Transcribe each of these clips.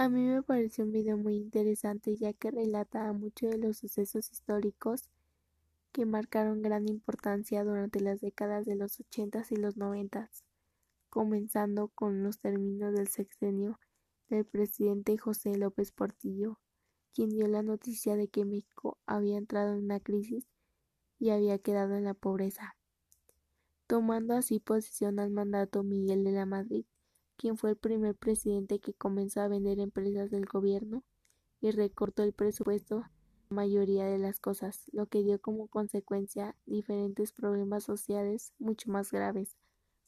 A mí me pareció un video muy interesante ya que relata muchos de los sucesos históricos que marcaron gran importancia durante las décadas de los ochentas y los noventas, comenzando con los términos del sexenio del presidente José López Portillo, quien dio la noticia de que México había entrado en una crisis y había quedado en la pobreza, tomando así posición al mandato Miguel de la Madrid quien fue el primer presidente que comenzó a vender empresas del gobierno y recortó el presupuesto la mayoría de las cosas, lo que dio como consecuencia diferentes problemas sociales mucho más graves,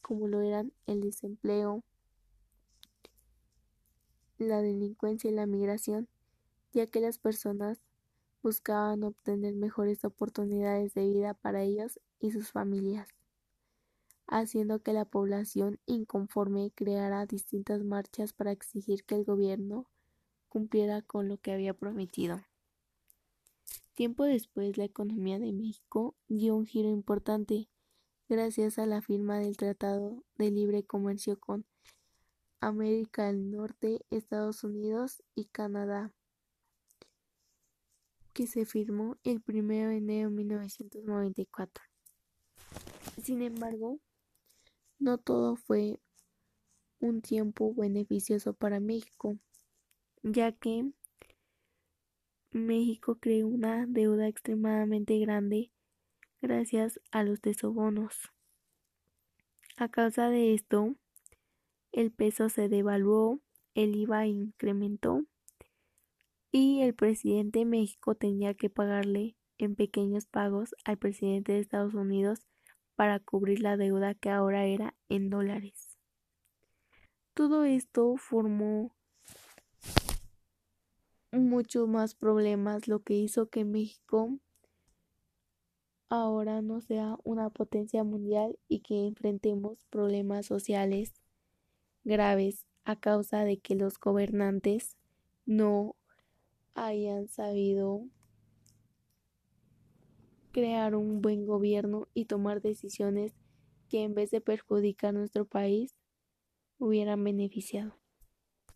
como lo eran el desempleo, la delincuencia y la migración, ya que las personas buscaban obtener mejores oportunidades de vida para ellos y sus familias haciendo que la población inconforme creara distintas marchas para exigir que el gobierno cumpliera con lo que había prometido. Tiempo después, la economía de México dio un giro importante gracias a la firma del Tratado de Libre Comercio con América del Norte, Estados Unidos y Canadá, que se firmó el 1 de enero de 1994. Sin embargo, no todo fue un tiempo beneficioso para México, ya que México creó una deuda extremadamente grande gracias a los desobonos. A causa de esto, el peso se devaluó, el IVA incrementó y el presidente de México tenía que pagarle en pequeños pagos al presidente de Estados Unidos para cubrir la deuda que ahora era en dólares. Todo esto formó muchos más problemas, lo que hizo que México ahora no sea una potencia mundial y que enfrentemos problemas sociales graves a causa de que los gobernantes no hayan sabido crear un buen gobierno y tomar decisiones que en vez de perjudicar nuestro país hubieran beneficiado.